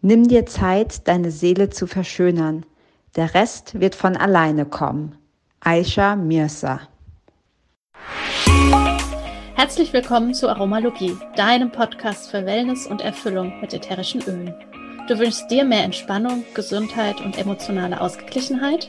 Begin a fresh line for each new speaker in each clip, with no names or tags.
Nimm dir Zeit, deine Seele zu verschönern. Der Rest wird von alleine kommen. Aisha Mirza.
Herzlich willkommen zu Aromalogie, deinem Podcast für Wellness und Erfüllung mit ätherischen Ölen. Du wünschst dir mehr Entspannung, Gesundheit und emotionale Ausgeglichenheit?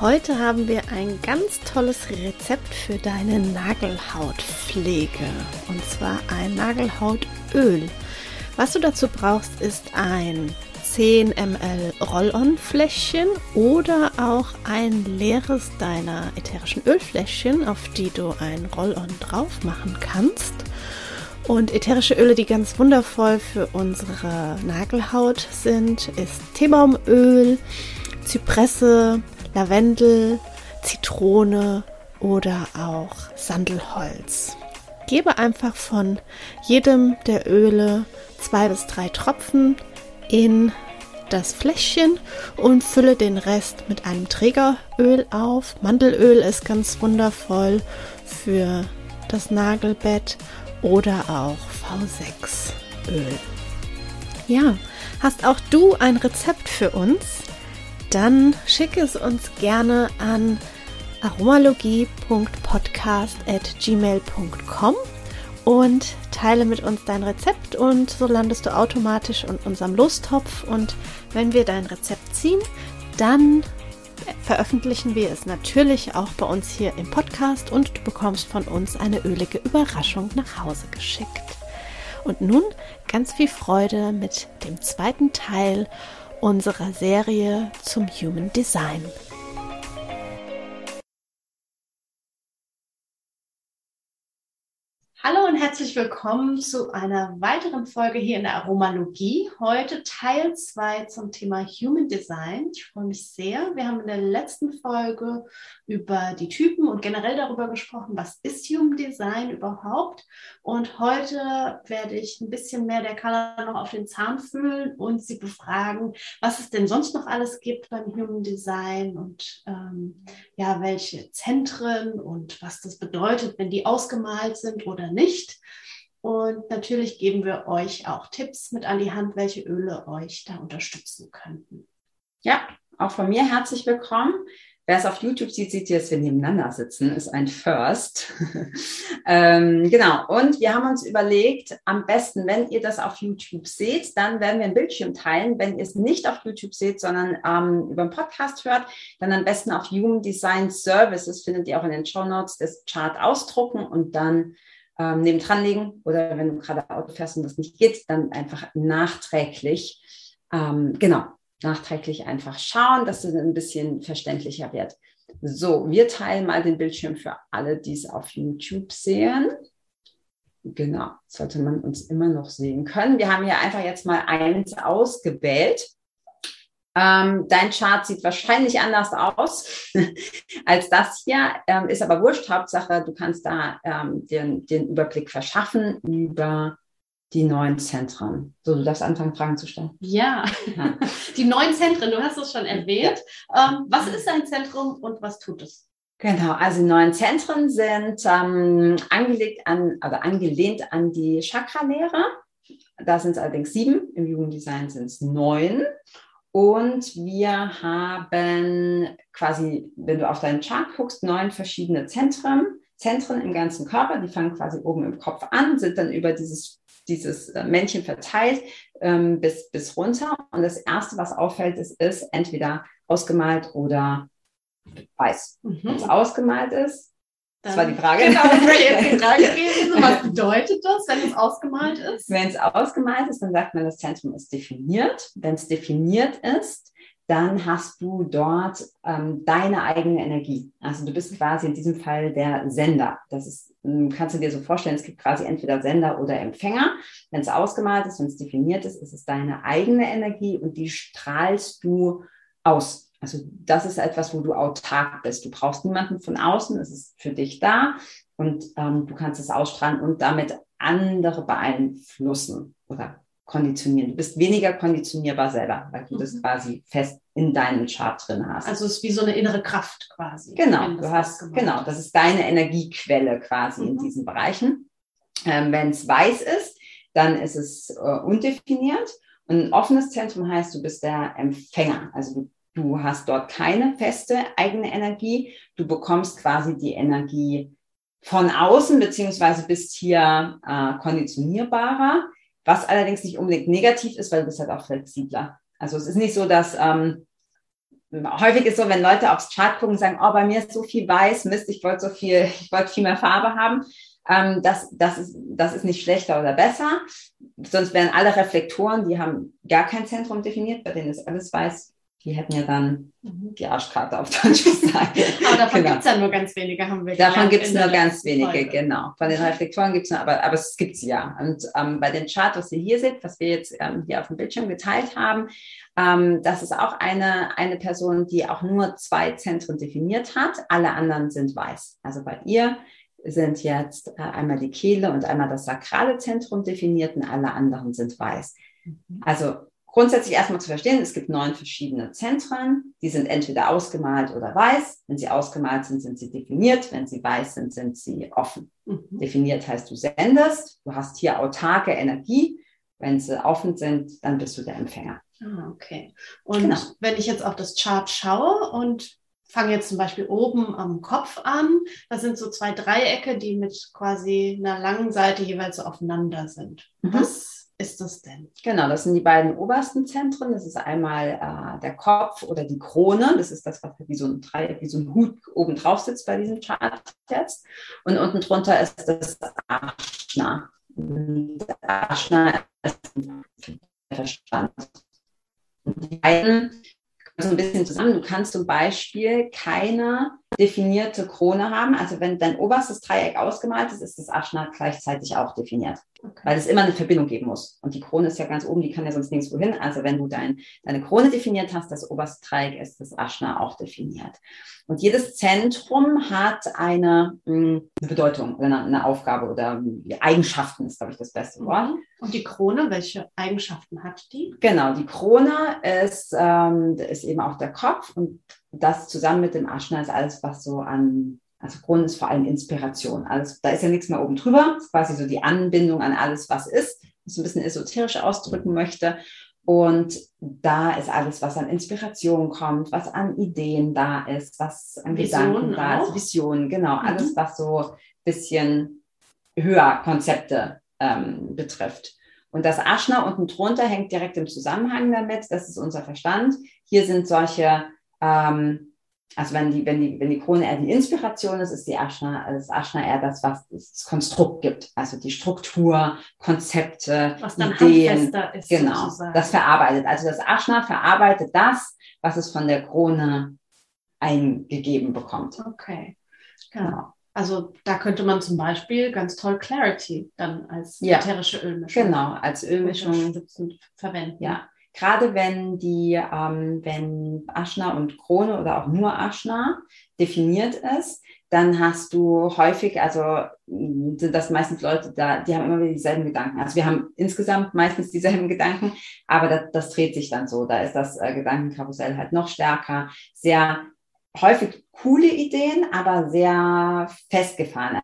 Heute haben wir ein ganz tolles Rezept für deine Nagelhautpflege. Und zwar ein Nagelhautöl. Was du dazu brauchst, ist ein 10 ml Roll-on-Fläschchen oder auch ein leeres deiner ätherischen Ölfläschchen, auf die du ein Roll-on drauf machen kannst. Und ätherische Öle, die ganz wundervoll für unsere Nagelhaut sind, ist Teebaumöl, Zypresse, Lavendel, Zitrone oder auch Sandelholz. Gebe einfach von jedem der Öle zwei bis drei Tropfen in das Fläschchen und fülle den Rest mit einem Trägeröl auf. Mandelöl ist ganz wundervoll für das Nagelbett oder auch V6 Öl. Ja, hast auch du ein Rezept für uns? Dann schicke es uns gerne an aromalogie.podcast.gmail.com und teile mit uns dein Rezept und so landest du automatisch in unserem Lostopf und wenn wir dein Rezept ziehen, dann veröffentlichen wir es natürlich auch bei uns hier im Podcast und du bekommst von uns eine ölige Überraschung nach Hause geschickt. Und nun ganz viel Freude mit dem zweiten Teil unserer Serie zum Human Design. Hallo und herzlich willkommen zu einer weiteren Folge hier in der Aromalogie. Heute Teil 2 zum Thema Human Design. Ich freue mich sehr. Wir haben in der letzten Folge über die Typen und generell darüber gesprochen, was ist Human Design überhaupt. Und heute werde ich ein bisschen mehr der Carla noch auf den Zahn fühlen und sie befragen, was es denn sonst noch alles gibt beim Human Design und ähm, ja, welche Zentren und was das bedeutet, wenn die ausgemalt sind oder nicht nicht. Und natürlich geben wir euch auch Tipps mit an die Hand, welche Öle euch da unterstützen könnten.
Ja, auch von mir herzlich willkommen. Wer es auf YouTube sieht, sieht jetzt, wir nebeneinander sitzen, ist ein First. ähm, genau. Und wir haben uns überlegt, am besten, wenn ihr das auf YouTube seht, dann werden wir ein Bildschirm teilen. Wenn ihr es nicht auf YouTube seht, sondern ähm, über einen Podcast hört, dann am besten auf Human Design Services findet ihr auch in den Show Notes das Chart ausdrucken und dann ähm, nebendran legen oder wenn du gerade Auto fährst und das nicht geht, dann einfach nachträglich, ähm, genau, nachträglich einfach schauen, dass es ein bisschen verständlicher wird. So, wir teilen mal den Bildschirm für alle, die es auf YouTube sehen. Genau, sollte man uns immer noch sehen können. Wir haben hier einfach jetzt mal eins ausgewählt. Ähm, dein Chart sieht wahrscheinlich anders aus als das hier, ähm, ist aber wurscht. Hauptsache, du kannst da ähm, den, den Überblick verschaffen über die neuen Zentren. So, du darfst anfangen, Fragen zu stellen.
Ja, ja. die neuen Zentren, du hast es schon erwähnt. Ähm, was ist ein Zentrum und was tut es?
Genau, also die neuen Zentren sind ähm, angelegt an, also angelehnt an die Chakra-Lehre. Da sind es allerdings sieben, im Jugenddesign sind es neun. Und wir haben quasi, wenn du auf deinen Chart guckst, neun verschiedene Zentren, Zentren im ganzen Körper. Die fangen quasi oben im Kopf an, sind dann über dieses, dieses äh, Männchen verteilt ähm, bis, bis runter. Und das Erste, was auffällt, ist, ist entweder ausgemalt oder weiß. Mhm. Wenn es ausgemalt ist, das war die Frage. Genau, das jetzt
die Frage gewesen. Was bedeutet das, wenn es ausgemalt ist?
Wenn es ausgemalt ist, dann sagt man, das Zentrum ist definiert. Wenn es definiert ist, dann hast du dort ähm, deine eigene Energie. Also du bist quasi in diesem Fall der Sender. Das ist, ähm, kannst du dir so vorstellen, es gibt quasi entweder Sender oder Empfänger. Wenn es ausgemalt ist, wenn es definiert ist, ist es deine eigene Energie und die strahlst du aus. Also das ist etwas, wo du autark bist. Du brauchst niemanden von außen, es ist für dich da und ähm, du kannst es ausstrahlen und damit andere beeinflussen oder konditionieren. Du bist weniger konditionierbar selber, weil du mhm. das quasi fest in deinem Chart drin hast.
Also es ist wie so eine innere Kraft quasi.
Genau, du hast, genau, das ist deine Energiequelle quasi mhm. in diesen Bereichen. Ähm, Wenn es weiß ist, dann ist es äh, undefiniert. Und ein offenes Zentrum heißt, du bist der Empfänger. Also du, du hast dort keine feste eigene Energie. Du bekommst quasi die Energie von außen, beziehungsweise bist hier äh, konditionierbarer, was allerdings nicht unbedingt negativ ist, weil du bist halt auch flexibler. Also es ist nicht so, dass ähm, häufig ist so, wenn Leute aufs Chart gucken und sagen, oh, bei mir ist so viel weiß, Mist, ich wollte so viel, ich wollte viel mehr Farbe haben. Ähm, das, das, ist, das ist nicht schlechter oder besser. Sonst wären alle Reflektoren, die haben gar kein Zentrum definiert, bei denen ist alles weiß. Die hätten ja dann mhm. die Arschkarte auf Deutsch gesagt.
aber davon genau. gibt es ja nur ganz wenige, haben wir
Davon gibt es nur ganz wenige, Folge. genau. Von den Reflektoren gibt es nur, aber, aber es gibt sie ja. Und ähm, bei dem Chart, was ihr hier seht, was wir jetzt ähm, hier auf dem Bildschirm geteilt haben, ähm, das ist auch eine, eine Person, die auch nur zwei Zentren definiert hat. Alle anderen sind weiß. Also bei ihr sind jetzt äh, einmal die Kehle und einmal das sakrale Zentrum definiert und alle anderen sind weiß. Mhm. Also grundsätzlich erstmal zu verstehen, es gibt neun verschiedene Zentren. Die sind entweder ausgemalt oder weiß. Wenn sie ausgemalt sind, sind sie definiert. Wenn sie weiß sind, sind sie offen. Mhm. Definiert heißt, du sendest. Du hast hier autarke Energie. Wenn sie offen sind, dann bist du der Empfänger.
Ah, okay. Und genau. wenn ich jetzt auf das Chart schaue und fange jetzt zum Beispiel oben am Kopf an. Das sind so zwei Dreiecke, die mit quasi einer langen Seite jeweils so aufeinander sind. Mhm. Was ist das denn?
Genau, das sind die beiden obersten Zentren. Das ist einmal äh, der Kopf oder die Krone. Das ist das, was wie so ein wie so ein Hut oben drauf sitzt bei diesem Chart jetzt. Und unten drunter ist das Ashna. Und Ashna ist der Verstand. Die beiden so ein bisschen zusammen. Du kannst zum Beispiel keine definierte Krone haben. Also wenn dein oberstes Dreieck ausgemalt ist, ist das Aschna gleichzeitig auch definiert. Okay. Weil es immer eine Verbindung geben muss. Und die Krone ist ja ganz oben, die kann ja sonst nirgendwo hin. Also wenn du dein, deine Krone definiert hast, das oberste Dreieck ist das Aschna auch definiert. Und jedes Zentrum hat eine, hm, eine Bedeutung oder eine, eine, Aufgabe oder Eigenschaften ist, glaube ich, das beste Wort. Mhm.
Und die Krone, welche Eigenschaften hat die?
Genau, die Krone ist, ähm, ist eben auch der Kopf und das zusammen mit dem Aschna ist alles, was so an, also Krone ist vor allem Inspiration. Alles, da ist ja nichts mehr oben drüber, ist quasi so die Anbindung an alles, was ist, was ein bisschen esoterisch ausdrücken möchte. Und da ist alles, was an Inspiration kommt, was an Ideen da ist, was an Visionen Gedanken da ist, Visionen, genau, mhm. alles, was so ein bisschen höher Konzepte ähm, betrifft. Und das Aschna unten drunter hängt direkt im Zusammenhang damit. Das ist unser Verstand. Hier sind solche ähm, also wenn die, wenn die, wenn die Krone eher die Inspiration ist, ist die Aschna, das Aschna eher das, was das Konstrukt gibt. Also die Struktur, Konzepte, was dann Ideen. Ist, genau. Sozusagen. Das verarbeitet. Also das Aschna verarbeitet das, was es von der Krone eingegeben bekommt.
Okay. Genau. Also da könnte man zum Beispiel ganz toll Clarity dann als ja. ätherische Ölmischung.
Genau, als Ölmischung verwenden. Ja, gerade wenn die, ähm, wenn Aschna und Krone oder auch nur Aschna definiert ist, dann hast du häufig, also sind das meistens Leute da, die haben immer wieder dieselben Gedanken. Also wir haben insgesamt meistens dieselben Gedanken, aber das, das dreht sich dann so. Da ist das äh, Gedankenkarussell halt noch stärker. Sehr häufig coole Ideen, aber sehr festgefahren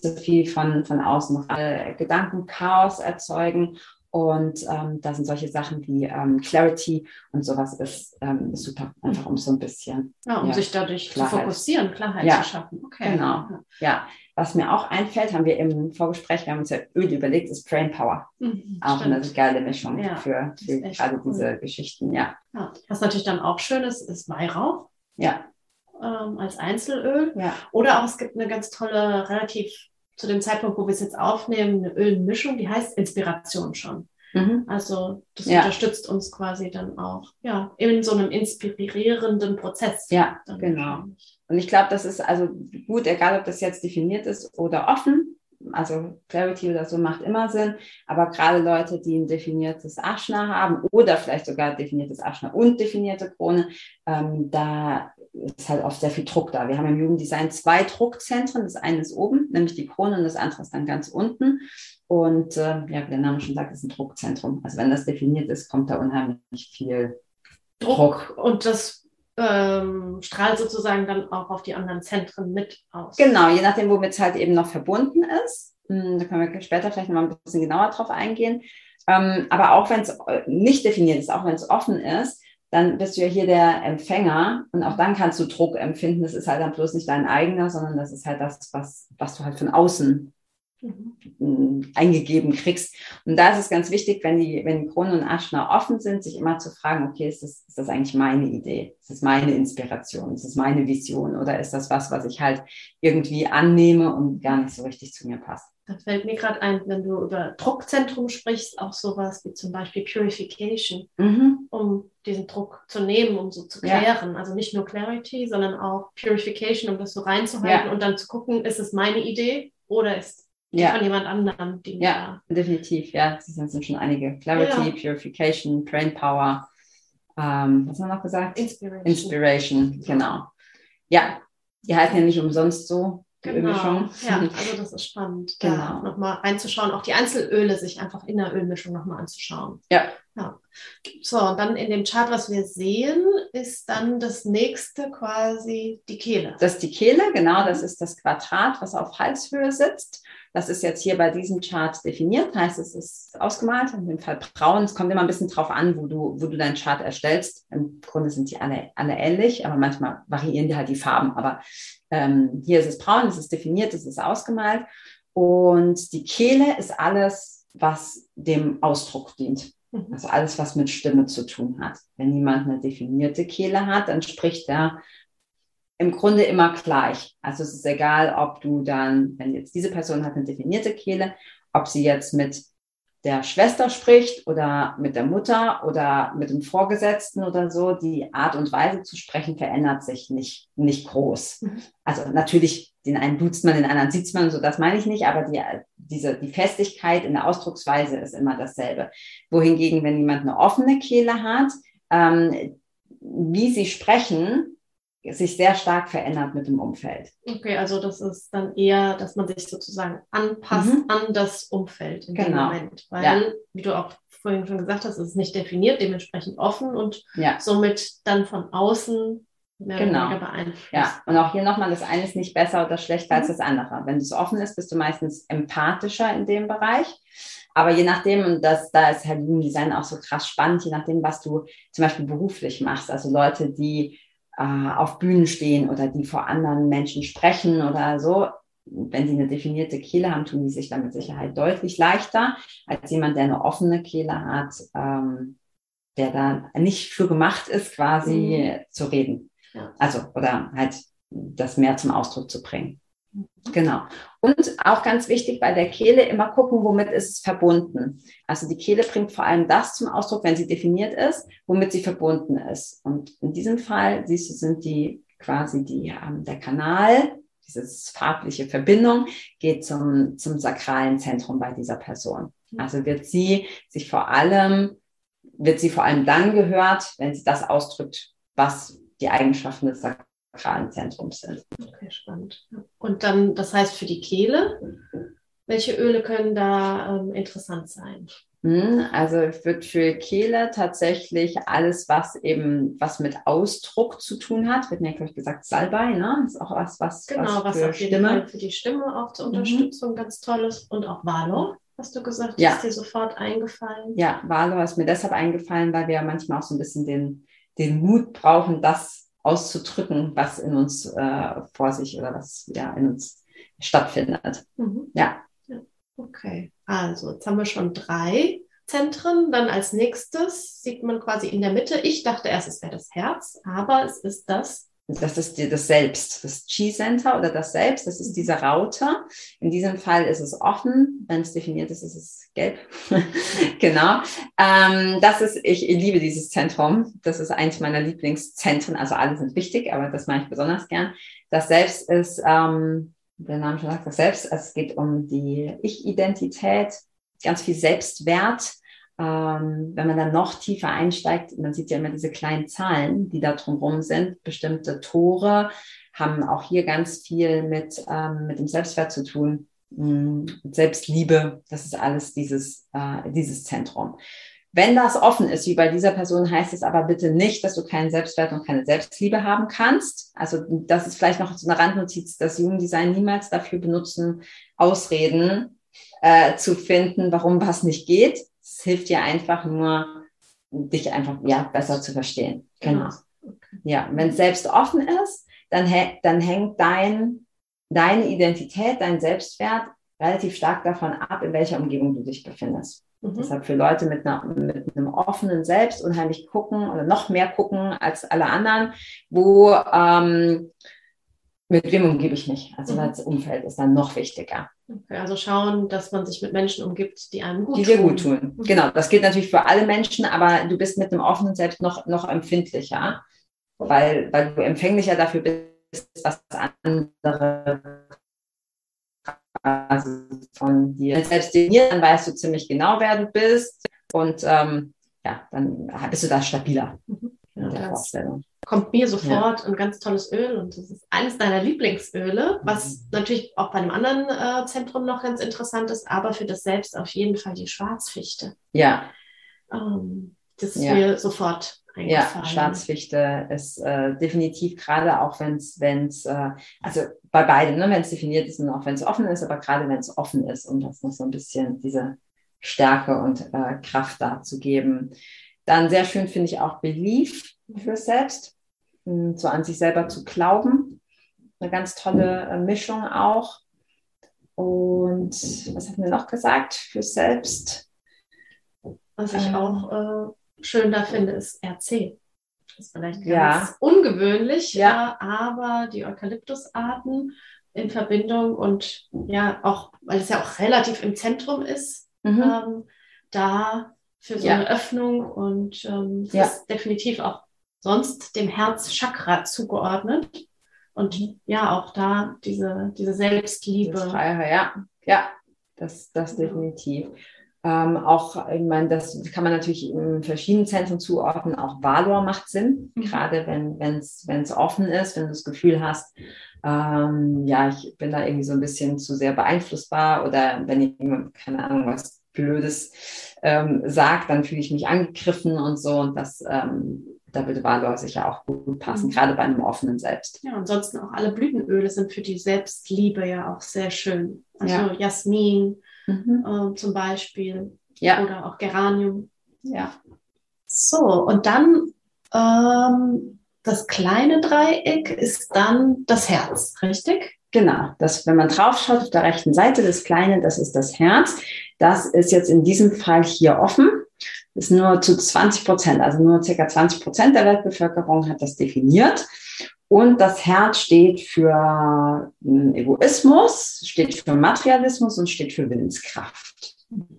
so viel von, von außen äh, Gedankenchaos erzeugen. Und ähm, da sind solche Sachen wie ähm, Clarity und sowas ist, ähm, super, einfach um so ein bisschen.
Ja, um ja, sich dadurch Klarheit. zu fokussieren, Klarheit ja, zu schaffen.
Okay. Genau. Ja. Was mir auch einfällt, haben wir im Vorgespräch, wir haben uns ja Öl überlegt, ist Brain Power. Mhm, auch stimmt. eine geile Mischung ja, für, für gerade cool. diese Geschichten, ja.
ja. Was natürlich dann auch schön ist, ist Weihrauch.
Ja
ähm, als Einzelöl. Ja. Oder auch es gibt eine ganz tolle, relativ zu dem Zeitpunkt, wo wir es jetzt aufnehmen, eine Ölmischung, die heißt Inspiration schon. Mhm. Also das ja. unterstützt uns quasi dann auch ja in so einem inspirierenden Prozess.
Ja, genau. Und ich glaube, das ist also gut, egal ob das jetzt definiert ist oder offen, Also Clarity oder so macht immer Sinn. Aber gerade Leute, die ein definiertes Aschna haben oder vielleicht sogar definiertes Aschna und definierte Krone, ähm, da ist halt oft sehr viel Druck da. Wir haben im Jugenddesign zwei Druckzentren. Das eine ist oben, nämlich die Krone, und das andere ist dann ganz unten. Und äh, ja, wie der Name schon sagt, ist ein Druckzentrum. Also wenn das definiert ist, kommt da unheimlich viel Druck.
Druck. Und das ähm, strahlt sozusagen dann auch auf die anderen Zentren mit aus.
Genau, je nachdem, womit es halt eben noch verbunden ist. Hm, da können wir später vielleicht noch mal ein bisschen genauer drauf eingehen. Ähm, aber auch wenn es äh, nicht definiert ist, auch wenn es offen ist, dann bist du ja hier der Empfänger und auch dann kannst du Druck empfinden. Das ist halt dann bloß nicht dein eigener, sondern das ist halt das, was, was du halt von außen mhm. eingegeben kriegst. Und da ist es ganz wichtig, wenn die, wenn die Kronen und Aschner offen sind, sich immer zu fragen, okay, ist das, ist das eigentlich meine Idee? Ist das meine Inspiration? Ist das meine Vision? Oder ist das was, was ich halt irgendwie annehme und gar nicht so richtig zu mir passt?
Da fällt mir gerade ein, wenn du über Druckzentrum sprichst, auch sowas wie zum Beispiel Purification, mhm. um diesen Druck zu nehmen, um so zu klären. Ja. Also nicht nur Clarity, sondern auch Purification, um das so reinzuhalten ja. und dann zu gucken, ist es meine Idee oder ist ja. von jemand anderem.
Die ja, da definitiv. Ja, das sind schon einige. Clarity, Purification, Brain Power. Ähm, was haben wir noch gesagt?
Inspiration.
Inspiration, genau. Ja, die heißen ja nicht umsonst so.
Genau. Ja, also das ist spannend, genau. da nochmal reinzuschauen, auch die Einzelöle sich einfach in der Ölmischung nochmal anzuschauen.
Ja.
ja. So, und dann in dem Chart, was wir sehen, ist dann das nächste quasi die Kehle.
Das ist die Kehle, genau, das ist das Quadrat, was auf Halshöhe sitzt. Das ist jetzt hier bei diesem Chart definiert, heißt es ist ausgemalt, in dem Fall braun. Es kommt immer ein bisschen drauf an, wo du, wo du deinen Chart erstellst. Im Grunde sind die alle, alle ähnlich, aber manchmal variieren die halt die Farben. Aber ähm, hier ist es braun, es ist definiert, es ist ausgemalt. Und die Kehle ist alles, was dem Ausdruck dient. Mhm. Also alles, was mit Stimme zu tun hat. Wenn jemand eine definierte Kehle hat, dann spricht er im Grunde immer gleich. Also es ist egal, ob du dann, wenn jetzt diese Person hat eine definierte Kehle, ob sie jetzt mit der Schwester spricht oder mit der Mutter oder mit dem Vorgesetzten oder so, die Art und Weise zu sprechen verändert sich nicht, nicht groß. Mhm. Also natürlich, den einen duzt man, den anderen sieht man, so das meine ich nicht, aber die, diese, die Festigkeit in der Ausdrucksweise ist immer dasselbe. Wohingegen, wenn jemand eine offene Kehle hat, ähm, wie sie sprechen, sich sehr stark verändert mit dem Umfeld.
Okay, also das ist dann eher, dass man sich sozusagen anpasst mhm. an das Umfeld in genau. dem Moment. Weil, ja. wie du auch vorhin schon gesagt hast, es ist nicht definiert, dementsprechend offen und ja. somit dann von außen mehr genau. oder beeinflusst.
Ja, und auch hier nochmal, das eine ist nicht besser oder schlechter mhm. als das andere. Wenn es offen ist, bist du meistens empathischer in dem Bereich. Aber je nachdem, und das, da ist halt Design auch so krass spannend, je nachdem, was du zum Beispiel beruflich machst. Also Leute, die äh, auf Bühnen stehen oder die vor anderen Menschen sprechen oder so, wenn sie eine definierte Kehle haben, tun die sich dann mit Sicherheit deutlich leichter als jemand, der eine offene Kehle hat, ähm, der da nicht für gemacht ist, quasi mhm. zu reden. Ja. Also, oder halt das mehr zum Ausdruck zu bringen. Genau. Und auch ganz wichtig bei der Kehle immer gucken, womit ist es verbunden. Also die Kehle bringt vor allem das zum Ausdruck, wenn sie definiert ist, womit sie verbunden ist. Und in diesem Fall, siehst du, sind die quasi die, ähm, der Kanal, diese farbliche Verbindung, geht zum, zum sakralen Zentrum bei dieser Person. Also wird sie sich vor allem, wird sie vor allem dann gehört, wenn sie das ausdrückt, was die Eigenschaften des sakralen sakralen sind.
Okay, spannend. Und dann, das heißt für die Kehle, welche Öle können da ähm, interessant sein?
Hm, also wird für Kehle tatsächlich alles, was eben was mit Ausdruck zu tun hat, wird mir glaube ich gesagt Salbei, ne? Ist auch was, was
genau, was, was für Stimme. für die Stimme auch zur mhm. Unterstützung mhm. ganz toll ist und auch Valor. Hast du gesagt, ja. ist dir sofort eingefallen?
Ja, Valor ist mir deshalb eingefallen, weil wir ja manchmal auch so ein bisschen den, den Mut brauchen, das auszudrücken, was in uns äh, vor sich oder was ja in uns stattfindet. Mhm. Ja.
ja. Okay, also jetzt haben wir schon drei Zentren. Dann als nächstes sieht man quasi in der Mitte. Ich dachte erst, es wäre das Herz, aber es ist das
das ist die, das Selbst, das Chi-Center oder das Selbst, das ist diese Raute. In diesem Fall ist es offen, wenn es definiert ist, ist es gelb. genau. Ähm, das ist, ich, liebe dieses Zentrum. Das ist eins meiner Lieblingszentren. Also alle sind wichtig, aber das mache ich besonders gern. Das Selbst ist ähm, der Name schon sagt, das Selbst. Es geht um die Ich-Identität, ganz viel Selbstwert. Ähm, wenn man dann noch tiefer einsteigt, man sieht ja immer diese kleinen Zahlen, die da drumherum sind, bestimmte Tore haben auch hier ganz viel mit, ähm, mit dem Selbstwert zu tun, mm, Selbstliebe, das ist alles dieses, äh, dieses Zentrum. Wenn das offen ist, wie bei dieser Person, heißt es aber bitte nicht, dass du keinen Selbstwert und keine Selbstliebe haben kannst. Also das ist vielleicht noch so eine Randnotiz, dass Jugenddesign niemals dafür benutzen, Ausreden äh, zu finden, warum was nicht geht. Es hilft dir einfach nur, dich einfach ja besser zu verstehen. Genau. Ja, wenn es selbst offen ist, dann, dann hängt dein, deine Identität, dein Selbstwert relativ stark davon ab, in welcher Umgebung du dich befindest. Mhm. Deshalb für Leute mit, einer, mit einem offenen Selbst unheimlich gucken oder noch mehr gucken als alle anderen, wo ähm, mit wem umgebe ich mich? Also mhm. das Umfeld ist dann noch wichtiger.
Okay, also schauen, dass man sich mit Menschen umgibt, die einem gut
die
tun.
Die dir gut tun. Mhm. Genau, das gilt natürlich für alle Menschen, aber du bist mit einem offenen Selbst noch, noch empfindlicher, weil, weil du empfänglicher dafür bist, was andere von dir selbst definiert, dann weißt du ziemlich genau, wer du bist und ähm, ja, dann bist du da stabiler
mhm. Ja, der Vorstellung. Kommt mir sofort ja. ein ganz tolles Öl und das ist eines deiner Lieblingsöle, was mhm. natürlich auch bei einem anderen äh, Zentrum noch ganz interessant ist, aber für das Selbst auf jeden Fall die Schwarzfichte.
Ja.
Ähm, das ist ja. mir sofort
ja, Staatsfichte ist äh, definitiv gerade auch wenn es, wenn es, äh, also bei beidem, ne, wenn es definiert ist und auch wenn es offen ist, aber gerade wenn es offen ist, um das noch so ein bisschen diese Stärke und äh, Kraft dazu geben. Dann sehr schön finde ich auch Belief für selbst, hm, so an sich selber zu glauben. Eine ganz tolle äh, Mischung auch. Und was hat mir noch gesagt für selbst?
Was ich ähm, auch äh, schön da finde, ist RC. Das ist vielleicht ganz ja. ungewöhnlich, ja. Äh, aber die Eukalyptusarten in Verbindung und ja, auch, weil es ja auch relativ im Zentrum ist, mhm. ähm, da für so ja. eine Öffnung und ähm, das ja. ist definitiv auch sonst dem Herzchakra zugeordnet. Und ja, auch da diese, diese Selbstliebe.
Freiheit, ja, ja, das, das definitiv. Ähm, auch, ich meine, das kann man natürlich in verschiedenen Zentren zuordnen. Auch Valor macht Sinn, mhm. gerade wenn es wenn es offen ist, wenn du das Gefühl hast, ähm, ja, ich bin da irgendwie so ein bisschen zu sehr beeinflussbar oder wenn jemand, keine Ahnung, was Blödes ähm, sagt, dann fühle ich mich angegriffen und so. Und das, ähm, da würde Valor sicher auch gut passen, mhm. gerade bei einem offenen Selbst.
Ja, ansonsten auch alle Blütenöle sind für die Selbstliebe ja auch sehr schön. Also ja. Jasmin, mhm. äh, zum Beispiel. Ja. Oder auch Geranium. Ja. So, und dann ähm, das kleine Dreieck ist dann das Herz, richtig?
Genau, das, wenn man draufschaut auf der rechten Seite, das kleine, das ist das Herz. Das ist jetzt in diesem Fall hier offen. Das ist nur zu 20 Prozent, also nur circa 20 Prozent der Weltbevölkerung hat das definiert. Und das Herz steht für hm, Egoismus, steht für Materialismus und steht für Willenskraft.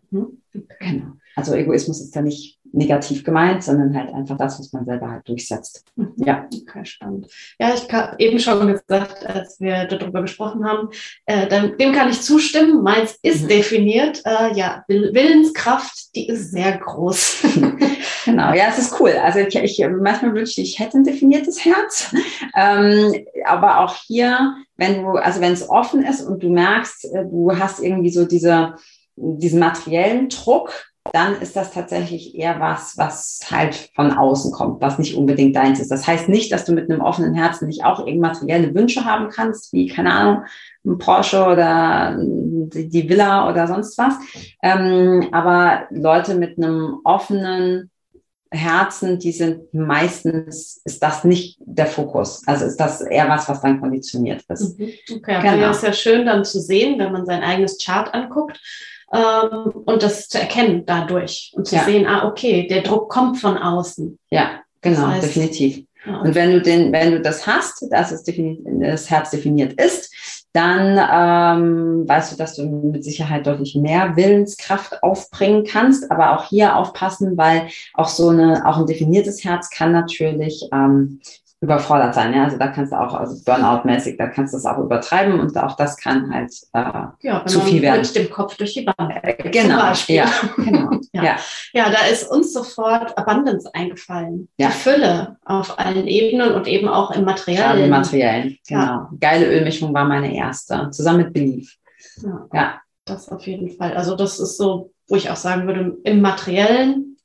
Mhm. Genau. Also Egoismus ist da nicht negativ gemeint, sondern halt einfach das, was man selber halt durchsetzt.
Mhm. Ja. Okay, spannend. Ja, ich habe eben schon gesagt, als wir darüber gesprochen haben, äh, dem kann ich zustimmen. Meins ist mhm. definiert. Äh, ja, Willenskraft, die ist sehr groß.
genau, ja, es ist cool. Also ich, ich manchmal wünschte ich, hätte ein definiertes Herz. Ähm, aber auch hier, wenn du, also wenn es offen ist und du merkst, äh, du hast irgendwie so diese, diesen materiellen Druck, dann ist das tatsächlich eher was, was halt von außen kommt, was nicht unbedingt deins ist. Das heißt nicht, dass du mit einem offenen Herzen nicht auch materielle Wünsche haben kannst, wie, keine Ahnung, ein Porsche oder die Villa oder sonst was. Ähm, aber Leute mit einem offenen Herzen, die sind meistens, ist das nicht der Fokus. Also ist das eher was, was dann konditioniert ist.
Mhm. Okay, genau. ja, ist ja schön dann zu sehen, wenn man sein eigenes Chart anguckt ähm, und das zu erkennen dadurch und zu ja. sehen, ah, okay, der Druck kommt von außen.
Ja, genau, das heißt, definitiv. Ja. Und wenn du den, wenn du das hast, dass es das Herz definiert ist, dann ähm, weißt du, dass du mit Sicherheit deutlich mehr Willenskraft aufbringen kannst. Aber auch hier aufpassen, weil auch so eine, auch ein definiertes Herz kann natürlich ähm, überfordert sein. Ja? Also da kannst du auch, also Burnout-mäßig, da kannst du das auch übertreiben und auch das kann halt äh, ja, zu viel werden.
Mit dem Kopf durch die Wand.
Genau, ja,
genau. ja. ja. Ja. da ist uns sofort Abundance eingefallen. Ja. Die Fülle auf allen Ebenen und eben auch im Materiellen. Ja,
im Materiellen, genau. Geile Ölmischung war meine erste, zusammen mit Belief.
Ja, ja. Das auf jeden Fall. Also das ist so, wo ich auch sagen würde, im Materiellen.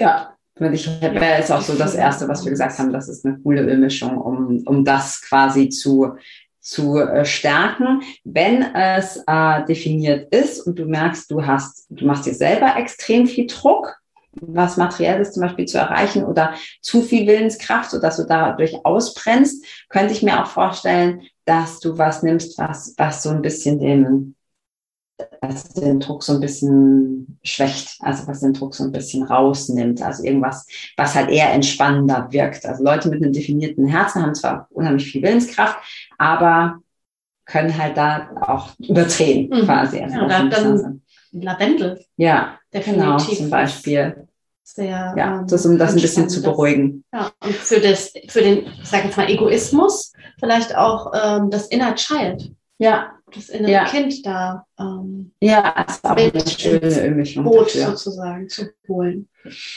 Ja, und ich wäre jetzt auch so das Erste, was wir gesagt haben, das ist eine coole Ölmischung, um, um das quasi zu, zu äh, stärken. Wenn es äh, definiert ist und du merkst, du hast, du machst dir selber extrem viel Druck, was Materielles zum Beispiel zu erreichen oder zu viel Willenskraft, sodass du dadurch ausbrennst, könnte ich mir auch vorstellen, dass du was nimmst, was, was so ein bisschen dem, was den Druck so ein bisschen schwächt, also was den Druck so ein bisschen rausnimmt, also irgendwas, was halt eher entspannender wirkt. Also Leute mit einem definierten Herzen haben zwar unheimlich viel Willenskraft, aber können halt da auch überdrehen mhm. quasi.
Also ja, dann Lavendel.
Ja, genau, zum Beispiel. Sehr, ja, ähm, das, um das ein bisschen zu beruhigen.
Ja, und für, das, für den, ich mal, Egoismus vielleicht auch ähm, das Inner Child.
Ja,
das innere ja. Kind da ähm,
ja, das ist auch eine schöne Mischung
Boot dafür. sozusagen zu holen.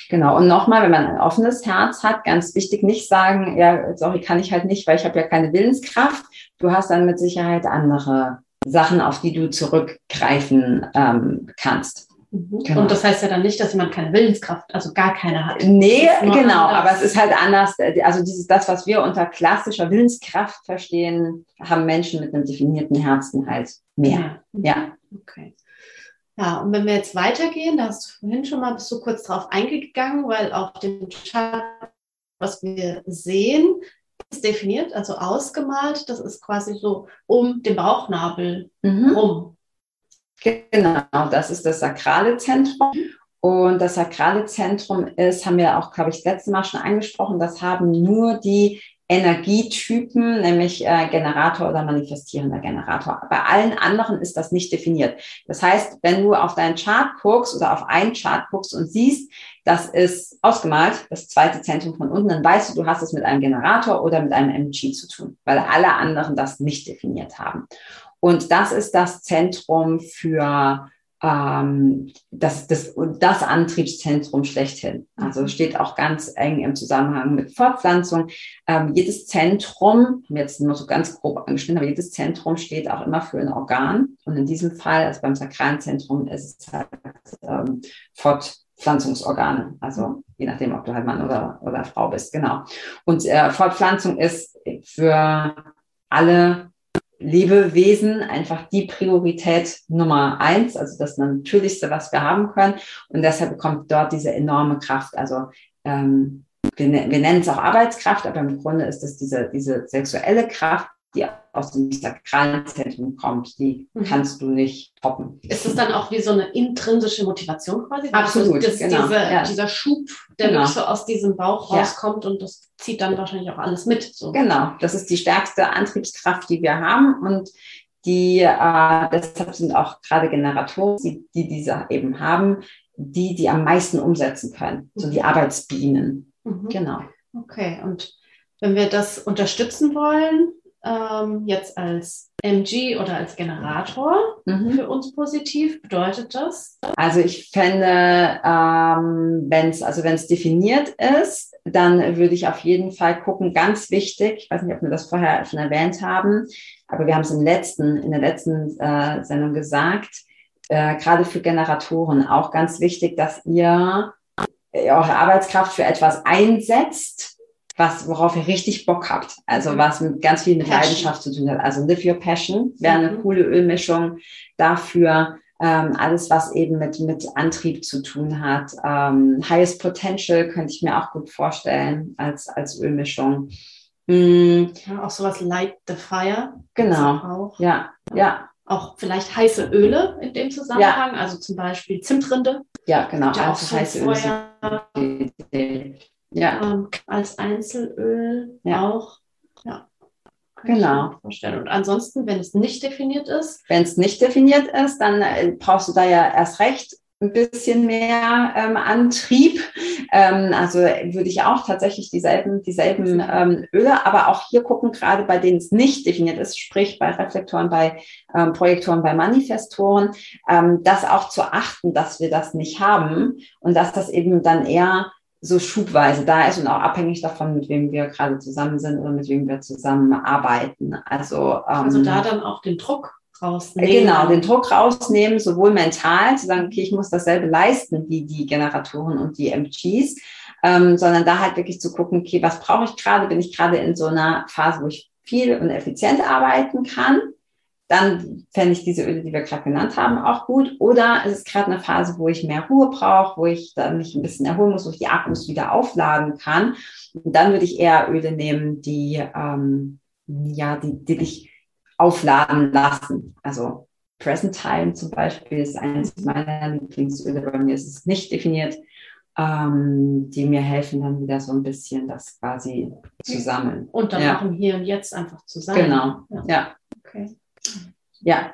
Genau. Und nochmal, wenn man ein offenes Herz hat, ganz wichtig, nicht sagen, ja, sorry, kann ich halt nicht, weil ich habe ja keine Willenskraft. Du hast dann mit Sicherheit andere Sachen, auf die du zurückgreifen ähm, kannst.
Mhm. Genau. Und das heißt ja dann nicht, dass jemand keine Willenskraft, also gar keine hat.
Nee, genau, anders. aber es ist halt anders. Also dieses, das, was wir unter klassischer Willenskraft verstehen, haben Menschen mit einem definierten Herzen halt mehr. Ja. ja.
Okay. Ja, und wenn wir jetzt weitergehen, da hast du vorhin schon mal, bist du kurz drauf eingegangen, weil auf dem Chart, was wir sehen, ist definiert, also ausgemalt, das ist quasi so um den Bauchnabel mhm. rum.
Genau, das ist das sakrale Zentrum. Und das sakrale Zentrum ist, haben wir auch, glaube ich, das letzte Mal schon angesprochen, das haben nur die Energietypen, nämlich äh, Generator oder manifestierender Generator. Bei allen anderen ist das nicht definiert. Das heißt, wenn du auf deinen Chart guckst oder auf einen Chart guckst und siehst, das ist ausgemalt, das zweite Zentrum von unten, dann weißt du, du hast es mit einem Generator oder mit einem MG zu tun, weil alle anderen das nicht definiert haben. Und das ist das Zentrum für ähm, das, das, das Antriebszentrum schlechthin. Also mhm. steht auch ganz eng im Zusammenhang mit Fortpflanzung. Ähm, jedes Zentrum, jetzt nur so ganz grob angeschnitten, aber jedes Zentrum steht auch immer für ein Organ. Und in diesem Fall, also beim sakralen Zentrum, ist es halt ähm, Fortpflanzungsorgane. Also je nachdem, ob du halt Mann oder, oder Frau bist, genau. Und äh, Fortpflanzung ist für alle Lebewesen einfach die Priorität Nummer eins, also das Natürlichste, was wir haben können. Und deshalb bekommt dort diese enorme Kraft. Also ähm, wir, ne-, wir nennen es auch Arbeitskraft, aber im Grunde ist es diese, diese sexuelle Kraft, die aus dem sakralen Zentrum kommt, die mhm. kannst du nicht toppen.
Ist es dann auch wie so eine intrinsische Motivation quasi?
Absolut,
das, genau. Diese, ja. Dieser Schub, der genau. so aus diesem Bauch ja. rauskommt und das zieht dann wahrscheinlich auch alles mit.
So. Genau, das ist die stärkste Antriebskraft, die wir haben und die, äh, deshalb sind auch gerade Generatoren, die, die diese eben haben, die, die am meisten umsetzen können, so die mhm. Arbeitsbienen.
Mhm. Genau. Okay, und wenn wir das unterstützen wollen, ähm, jetzt als MG oder als Generator mhm. für uns positiv? Bedeutet das?
Also ich fände, ähm, wenn es also wenn es definiert ist, dann würde ich auf jeden Fall gucken. Ganz wichtig, ich weiß nicht, ob wir das vorher schon erwähnt haben, aber wir haben es im letzten in der letzten äh, Sendung gesagt. Äh, gerade für Generatoren auch ganz wichtig, dass ihr eure Arbeitskraft für etwas einsetzt, was, worauf ihr richtig Bock habt. Also mhm. was mit ganz viel mit Passion. Leidenschaft zu tun hat. Also Live Your Passion wäre eine mhm. coole Ölmischung dafür. Ähm, alles, was eben mit, mit Antrieb zu tun hat. Ähm, Highest Potential könnte ich mir auch gut vorstellen als, als Ölmischung.
Mhm. Ja, auch sowas Light the Fire.
Genau. Ja, ja.
Auch vielleicht heiße Öle in dem Zusammenhang, ja. also zum Beispiel Zimtrinde.
Ja, genau.
Ja, auch so heiße Öle ja. Ähm, als Einzelöl ja. auch. Ja.
Genau.
Vorstellen. Und ansonsten, wenn es nicht definiert ist?
Wenn es nicht definiert ist, dann äh, brauchst du da ja erst recht ein bisschen mehr ähm, Antrieb. Ähm, also würde ich auch tatsächlich dieselben, dieselben ähm, Öle, aber auch hier gucken, gerade bei denen es nicht definiert ist, sprich bei Reflektoren, bei ähm, Projektoren, bei Manifestoren, ähm, das auch zu achten, dass wir das nicht haben und dass das eben dann eher so schubweise da ist und auch abhängig davon, mit wem wir gerade zusammen sind oder mit wem wir zusammen arbeiten. Also,
ähm, also da dann auch den Druck rausnehmen.
Genau, den Druck rausnehmen, sowohl mental, zu sagen, okay, ich muss dasselbe leisten wie die Generatoren und die MGs, ähm, sondern da halt wirklich zu gucken, okay, was brauche ich gerade? Bin ich gerade in so einer Phase, wo ich viel und effizient arbeiten kann? Dann fände ich diese Öle, die wir gerade genannt haben, auch gut. Oder es ist gerade eine Phase, wo ich mehr Ruhe brauche, wo ich dann mich ein bisschen erholen muss, wo ich die Akkus wieder aufladen kann. Und dann würde ich eher Öle nehmen, die, ähm, ja, die, die dich aufladen lassen. Also Present Time zum Beispiel ist eines meiner Lieblingsöle. Bei mir ist es nicht definiert, ähm, die mir helfen dann wieder so ein bisschen das quasi zu sammeln.
Und dann ja. auch im Hier und Jetzt einfach zusammen.
Genau, ja. ja. Okay. Ja.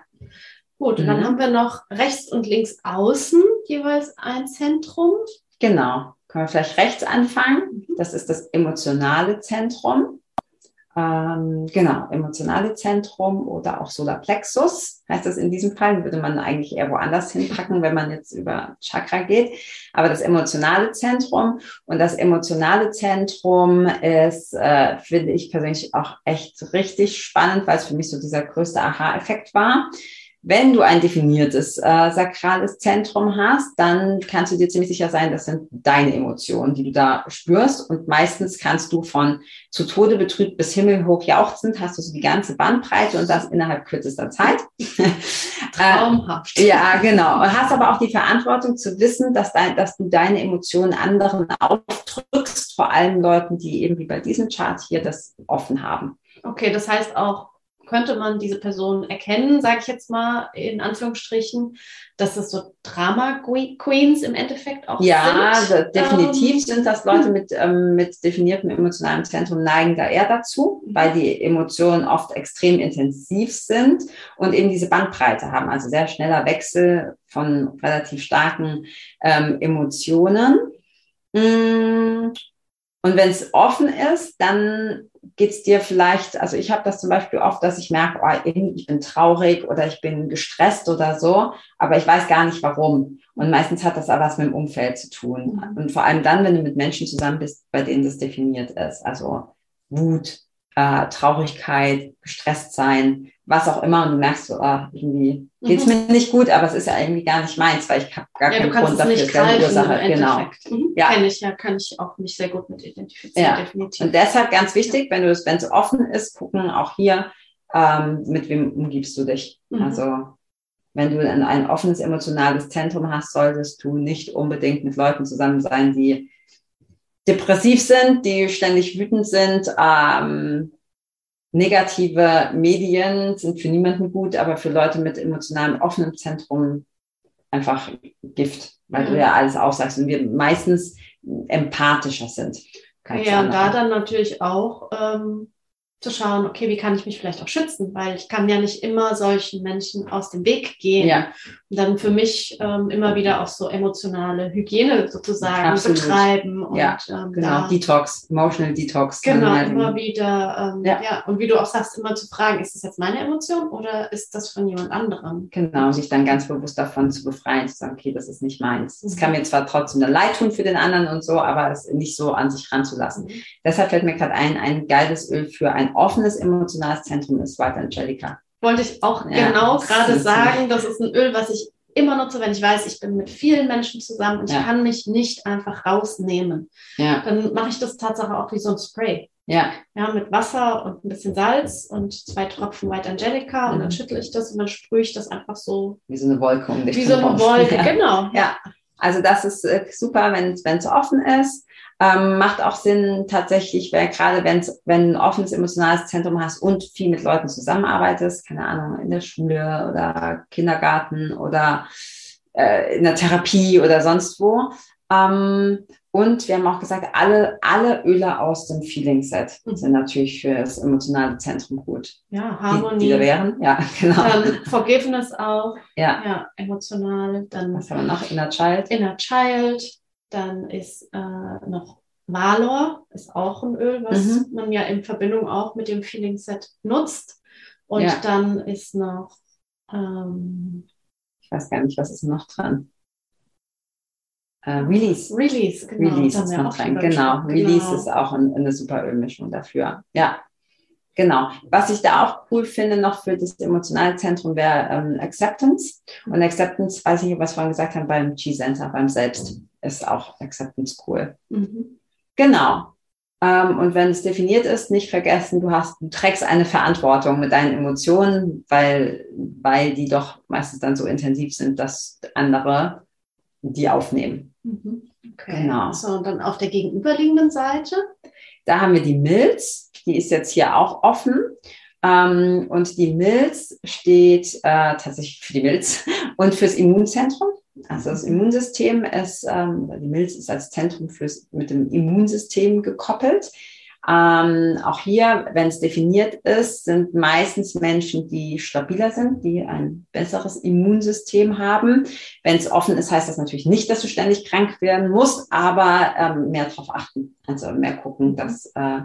Gut, und mhm. dann haben wir noch rechts und links außen jeweils ein Zentrum.
Genau. Können wir vielleicht rechts anfangen? Das ist das emotionale Zentrum. Ähm, genau, emotionale Zentrum oder auch Solarplexus heißt das in diesem Fall, würde man eigentlich eher woanders hinpacken, wenn man jetzt über Chakra geht. Aber das emotionale Zentrum und das emotionale Zentrum ist, äh, finde ich persönlich auch echt richtig spannend, weil es für mich so dieser größte Aha-Effekt war. Wenn du ein definiertes äh, sakrales Zentrum hast, dann kannst du dir ziemlich sicher sein, das sind deine Emotionen, die du da spürst. Und meistens kannst du von zu Tode betrübt bis himmelhoch jauchzend, hast du so die ganze Bandbreite und das innerhalb kürzester Zeit.
Traumhaft.
äh, ja, genau. Und hast aber auch die Verantwortung zu wissen, dass, dein, dass du deine Emotionen anderen aufdrückst, vor allem Leuten, die eben wie bei diesem Chart hier das offen haben.
Okay, das heißt auch, könnte man diese Person erkennen, sage ich jetzt mal in Anführungsstrichen, dass das so Drama Queens im Endeffekt auch
ja, sind. Ja, definitiv ähm, sind das Leute mit, ähm, mit definiertem emotionalem Zentrum neigen da eher dazu, mhm. weil die Emotionen oft extrem intensiv sind und eben diese Bandbreite haben, also sehr schneller Wechsel von relativ starken ähm, Emotionen. Mm, und wenn es offen ist, dann geht's dir vielleicht, also ich habe das zum Beispiel oft, dass ich merke, oh, ich bin traurig oder ich bin gestresst oder so, aber ich weiß gar nicht warum. Und meistens hat das aber was mit dem Umfeld zu tun. Mhm. Und vor allem dann, wenn du mit Menschen zusammen bist, bei denen das definiert ist. Also Wut, äh, Traurigkeit, gestresst sein, was auch immer. Und du merkst so, ah, irgendwie geht's mhm. mir nicht gut, aber es ist ja irgendwie gar nicht meins, weil ich habe gar ja, keinen Grund dafür. Nicht
greifen, Ursache. Genau. Mhm. Ja. Kenne ich ja, kann ich auch nicht sehr gut mit identifizieren,
ja. definitiv. Und deshalb ganz wichtig, wenn du es, wenn es offen ist, gucken auch hier, ähm, mit wem umgibst du dich. Mhm. Also wenn du ein, ein offenes emotionales Zentrum hast, solltest du nicht unbedingt mit Leuten zusammen sein, die depressiv sind, die ständig wütend sind. Ähm, negative Medien sind für niemanden gut, aber für Leute mit emotionalem offenem Zentrum einfach Gift, weil mhm. du ja alles aussagst und wir meistens empathischer sind.
Ja, und da dann natürlich auch ähm, zu schauen, okay, wie kann ich mich vielleicht auch schützen, weil ich kann ja nicht immer solchen Menschen aus dem Weg gehen. Ja. Und dann für mich ähm, immer wieder auch so emotionale Hygiene sozusagen Absolut. betreiben. Und,
ja, ähm, genau, Detox, Emotional Detox.
Genau, halt immer wieder, ähm, ja. ja. Und wie du auch sagst, immer zu fragen, ist das jetzt meine Emotion oder ist das von jemand anderem?
Genau, sich dann ganz bewusst davon zu befreien, zu sagen, okay, das ist nicht meins. Es mhm. kann mir zwar trotzdem eine Leid tun für den anderen und so, aber es nicht so an sich ranzulassen. Mhm. Deshalb fällt mir gerade ein, ein geiles Öl für ein offenes emotionales Zentrum ist White Angelica.
Wollte ich auch ja, genau gerade sagen, das ist ein Öl, was ich immer nutze, wenn ich weiß, ich bin mit vielen Menschen zusammen und ja. ich kann mich nicht einfach rausnehmen. Ja. Dann mache ich das Tatsache auch wie so ein Spray. Ja. Ja, mit Wasser und ein bisschen Salz und zwei Tropfen White Angelica mhm. und dann mhm. schüttle ich das und dann sprühe ich das einfach so.
Wie so eine Wolke um dich.
Wie so eine Wolke, ja. genau.
Ja. Also das ist äh, super, wenn es offen ist. Ähm, macht auch Sinn tatsächlich, weil gerade wenn's, wenn ein offenes emotionales Zentrum hast und viel mit Leuten zusammenarbeitest, keine Ahnung, in der Schule oder Kindergarten oder äh, in der Therapie oder sonst wo, Ähm, und wir haben auch gesagt, alle, alle Öle aus dem Feeling Set
Mhm.
sind natürlich für das emotionale Zentrum gut.
Ja,
Die,
Harmonie.
die da wären, ja, genau.
Dann Forgiveness auch,
ja,
ja, emotional. Dann
was haben wir noch? Inner Child.
Inner Child. Dann ist äh, noch Valor, ist auch ein Öl, was
Mhm.
man ja in Verbindung auch mit dem Feeling Set nutzt. Und
Ja.
dann ist noch ähm,
Ich weiß gar nicht, was ist noch dran? Äh, Release.
Release, genau.
Release ist noch dran. Genau.
gesprochen.
Release
Genau.
ist auch ein, eine super Ölmischung dafür. Ja. Genau. Was ich da auch cool finde noch für das emotionale Zentrum wäre ähm, Acceptance. Und Acceptance, weiß ich, was wir vorhin gesagt haben, beim G-Center, beim Selbst, ist auch Acceptance cool.
Mhm.
Genau. Ähm, und wenn es definiert ist, nicht vergessen, du hast, du trägst eine Verantwortung mit deinen Emotionen, weil, weil die doch meistens dann so intensiv sind, dass andere die aufnehmen.
Mhm. Okay.
Genau.
So, und dann auf der gegenüberliegenden Seite.
Da haben wir die Milz, die ist jetzt hier auch offen. Ähm, und die Milz steht äh, tatsächlich für die Milz und fürs Immunzentrum. Also das Immunsystem ist, ähm, die Milz ist als Zentrum fürs, mit dem Immunsystem gekoppelt. Ähm, auch hier, wenn es definiert ist, sind meistens Menschen, die stabiler sind, die ein besseres Immunsystem haben. Wenn es offen ist, heißt das natürlich nicht, dass du ständig krank werden musst, aber ähm, mehr darauf achten. Also mehr gucken, dass, äh,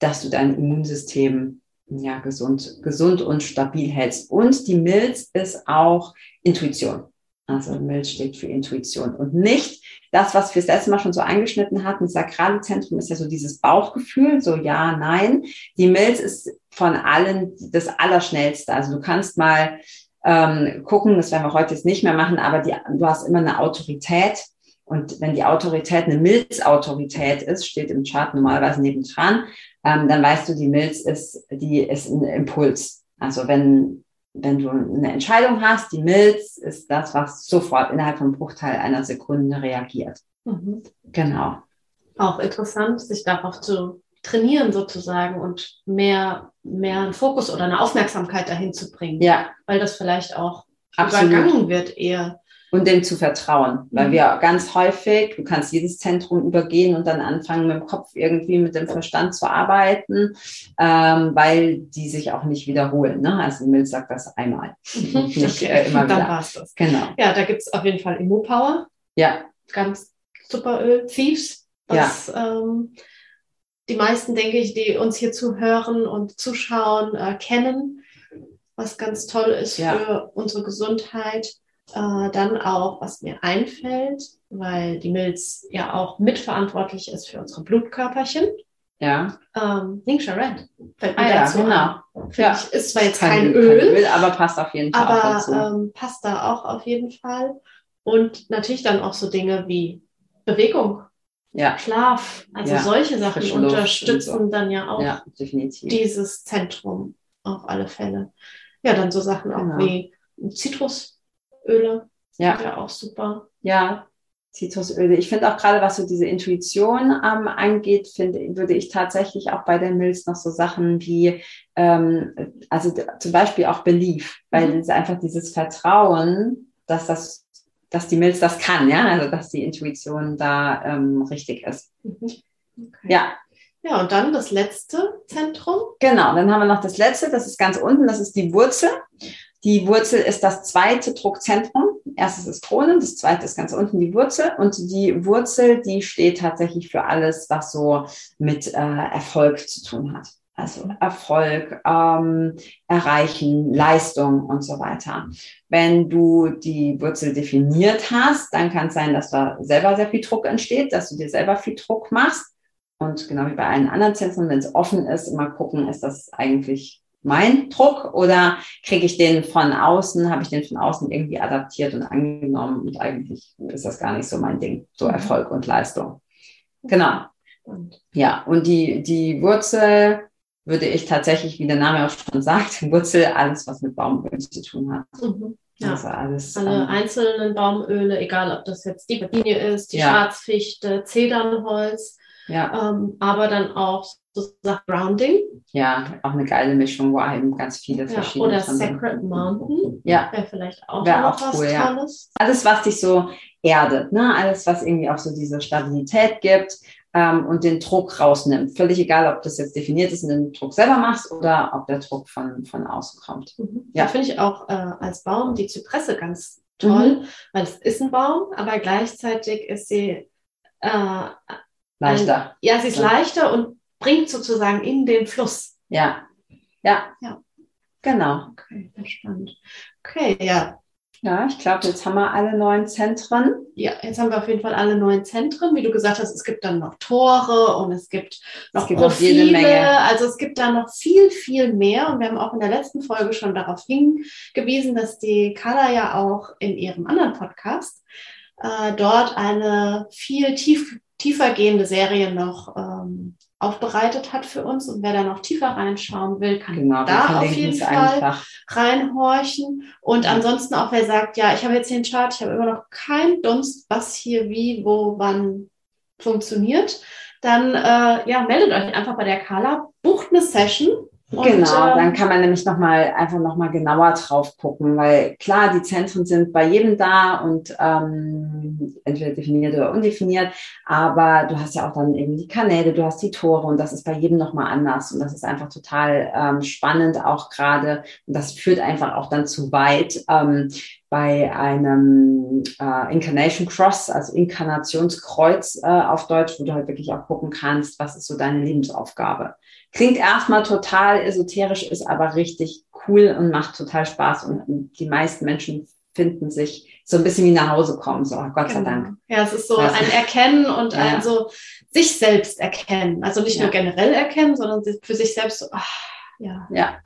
dass du dein Immunsystem ja, gesund, gesund und stabil hältst. Und die Milz ist auch Intuition. Also Milz steht für Intuition und nicht das, was wir das letzte Mal schon so angeschnitten hatten. Das sakrale Zentrum ist ja so dieses Bauchgefühl, so ja, nein. Die Milz ist von allen das Allerschnellste. Also du kannst mal ähm, gucken, das werden wir heute jetzt nicht mehr machen, aber die, du hast immer eine Autorität. Und wenn die Autorität eine Milzautorität ist, steht im Chart normalerweise nebendran, ähm, dann weißt du, die Milz ist, die ist ein Impuls. Also wenn, wenn du eine Entscheidung hast, die Milz ist das, was sofort innerhalb von Bruchteil einer Sekunde reagiert.
Mhm.
Genau.
Auch interessant, sich darauf zu trainieren sozusagen und mehr, mehr einen Fokus oder eine Aufmerksamkeit dahin zu bringen.
Ja,
Weil das vielleicht auch
absolut.
übergangen wird eher.
Und dem zu vertrauen, weil
Mhm.
wir ganz häufig, du kannst jedes Zentrum übergehen und dann anfangen mit dem Kopf irgendwie mit dem Verstand zu arbeiten, ähm, weil die sich auch nicht wiederholen. Ne? Also Milz sagt das einmal. Und nicht äh, immer
dann
wieder.
war's das.
Genau.
Ja, da gibt's auf jeden Fall Immo-Power,
Ja,
ganz super Öl. Thieves, was ähm, die meisten, denke ich, die uns hier zuhören und zuschauen, äh, kennen, was ganz toll ist
Ja.
für unsere Gesundheit. Äh, dann auch, was mir einfällt, weil die Milz ja auch mitverantwortlich ist für unsere Blutkörperchen.
ja.
Ähm, Ningxia Red fällt mir
Ah ja,
dazu
genau.
an. Finde
Ja.
ich, ist zwar jetzt
Kein,
kein,
kein
Öl,
Öl, aber passt auf jeden Fall auch
aber
dazu.
ähm, passt da auch auf jeden Fall. Und natürlich dann auch so Dinge wie Bewegung,
ja,
Schlaf, also
Ja,
solche Sachen
frische Luft und
unterstützen
so.
dann ja auch
ja,
dieses Zentrum auf alle Fälle. Ja, dann so Sachen auch
Genau.
wie Zitrusöle,
ja.
ja auch super.
Ja, Zitrusöle. Ich finde auch gerade, was so diese Intuition ähm, angeht, finde, würde ich tatsächlich auch bei der Milz noch so Sachen wie, ähm, also zum Beispiel auch Belief, weil
Mhm.
es einfach dieses Vertrauen, dass das, dass die Milz das kann, ja, also dass die Intuition da ähm, richtig ist.
Mhm. Okay.
Ja,
Ja, und dann das letzte Zentrum.
Genau, dann haben wir noch das letzte, das ist ganz unten, das ist die Wurzel. Die Wurzel ist das zweite Druckzentrum. Erstes ist Krone, das zweite ist ganz unten die Wurzel. Und die Wurzel, die steht tatsächlich für alles, was so mit äh, Erfolg zu tun hat. Also Erfolg, ähm, Erreichen, Leistung und so weiter. Wenn du die Wurzel definiert hast, dann kann es sein, dass da selber sehr viel Druck entsteht, dass du dir selber viel Druck machst. Und genau wie bei allen anderen Zentren, wenn es offen ist, immer gucken, ist das eigentlich mein Druck oder kriege ich den von außen, habe ich den von außen irgendwie adaptiert und angenommen und eigentlich ist das gar nicht so mein Ding, so
Mhm.
Erfolg und Leistung. Genau. Ja, und die, die Wurzel würde ich tatsächlich, wie der Name auch schon sagt, Wurzel, alles, was mit Baumöl zu tun hat.
mhm. ja.
Also alles.
Alle
ähm,
einzelnen Baumöle, egal ob das jetzt die Berlinie ist, die
Ja.
Schwarzfichte, Zedernholz,
ja,
ähm, aber dann auch so Sachen Grounding,
Ja, auch eine geile Mischung, wo eben ganz viele
Ja,
verschiedene.
oder
sind.
Sacred Mountain
Ja,
wäre vielleicht auch
Wär
noch
auch
was
cool, ja.
Tolles.
alles, was dich so erdet, ne? alles, was irgendwie auch so diese Stabilität gibt ähm, und den Druck rausnimmt. Völlig egal, ob das jetzt definiert ist und den Druck selber machst oder ob der Druck von, von außen kommt.
Mhm.
Ja.
Ja, finde ich auch äh, als Baum die Zypresse ganz toll, weil es ist ein Baum, aber gleichzeitig ist sie, äh,
Leichter.
ja, sie ist
Ja.
leichter und bringt sozusagen in den Fluss.
Ja. Ja.
Ja.
Genau.
Okay, spannend. Okay, ja.
Ja, ich glaube, jetzt haben wir alle neuen Zentren.
Ja, jetzt haben wir auf jeden Fall alle neuen Zentren. Wie du gesagt hast, es gibt dann noch Tore und es gibt noch
Es gibt
Profile.
jede Menge.
Also es gibt da noch viel, viel mehr. Und wir haben auch in der letzten Folge schon darauf hingewiesen, dass die Carla ja auch in ihrem anderen Podcast äh, dort eine viel tief, tiefer gehende Serie noch ähm, aufbereitet hat für uns. Und wer da noch tiefer reinschauen will, kann
Genau,
da auf jeden Fall
einfach.
reinhorchen. Und ansonsten auch, wer sagt, ja, ich habe jetzt einen Chart, ich habe immer noch keinen Dunst, was hier wie, wo, wann funktioniert, dann äh, ja, meldet euch einfach bei der Carla, bucht eine Session. Und,
genau,
ähm,
dann kann man nämlich noch mal einfach noch mal genauer drauf gucken, weil klar, die Zentren sind bei jedem da und ähm, entweder definiert oder undefiniert, aber du hast ja auch dann eben die Kanäle, du hast die Tore und das ist bei jedem noch mal anders und das ist einfach total ähm, spannend auch gerade und das führt einfach auch dann zu weit ähm, bei einem äh, Incarnation Cross, also Inkarnationskreuz äh, auf Deutsch, wo du halt wirklich auch gucken kannst, was ist so deine Lebensaufgabe. Klingt erstmal total esoterisch, ist aber richtig cool und macht total Spaß. Und die meisten Menschen finden sich so ein bisschen wie nach Hause kommen. So, Gott sei
genau.
Dank.
Ja, es ist so
Also-
ein Erkennen und
Ja.
ein so sich selbst erkennen. Also nicht
Ja.
nur generell erkennen, sondern für sich selbst so, ach, ja,
Ja,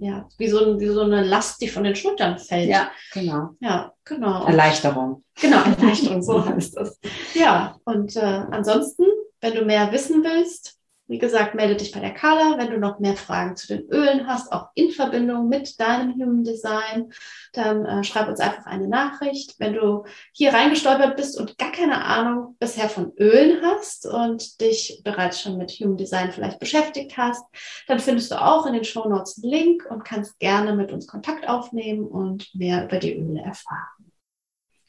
ja, wie so, ein- wie so eine Last, die von den Schultern fällt.
ja, genau.
ja genau.
Erleichterung.
Genau, Erleichterung, so heißt das. Ja, und äh, ansonsten, wenn du mehr wissen willst, wie gesagt, melde dich bei der Carla. Wenn du noch mehr Fragen zu den Ölen hast, auch in Verbindung mit deinem Human Design, dann äh, schreib uns einfach eine Nachricht. Wenn du hier reingestolpert bist und gar keine Ahnung bisher von Ölen hast und dich bereits schon mit Human Design vielleicht beschäftigt hast, dann findest du auch in den Show Notes einen Link und kannst gerne mit uns Kontakt aufnehmen und mehr über die Öle erfahren.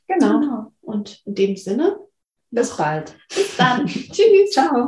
Genau.
Und in dem Sinne,
Bis bald.
bis dann. Tschüss.
Ciao.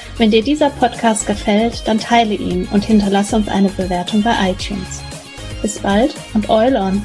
Wenn dir dieser Podcast gefällt, dann teile ihn und hinterlasse uns eine Bewertung bei iTunes. Bis bald und Eul on!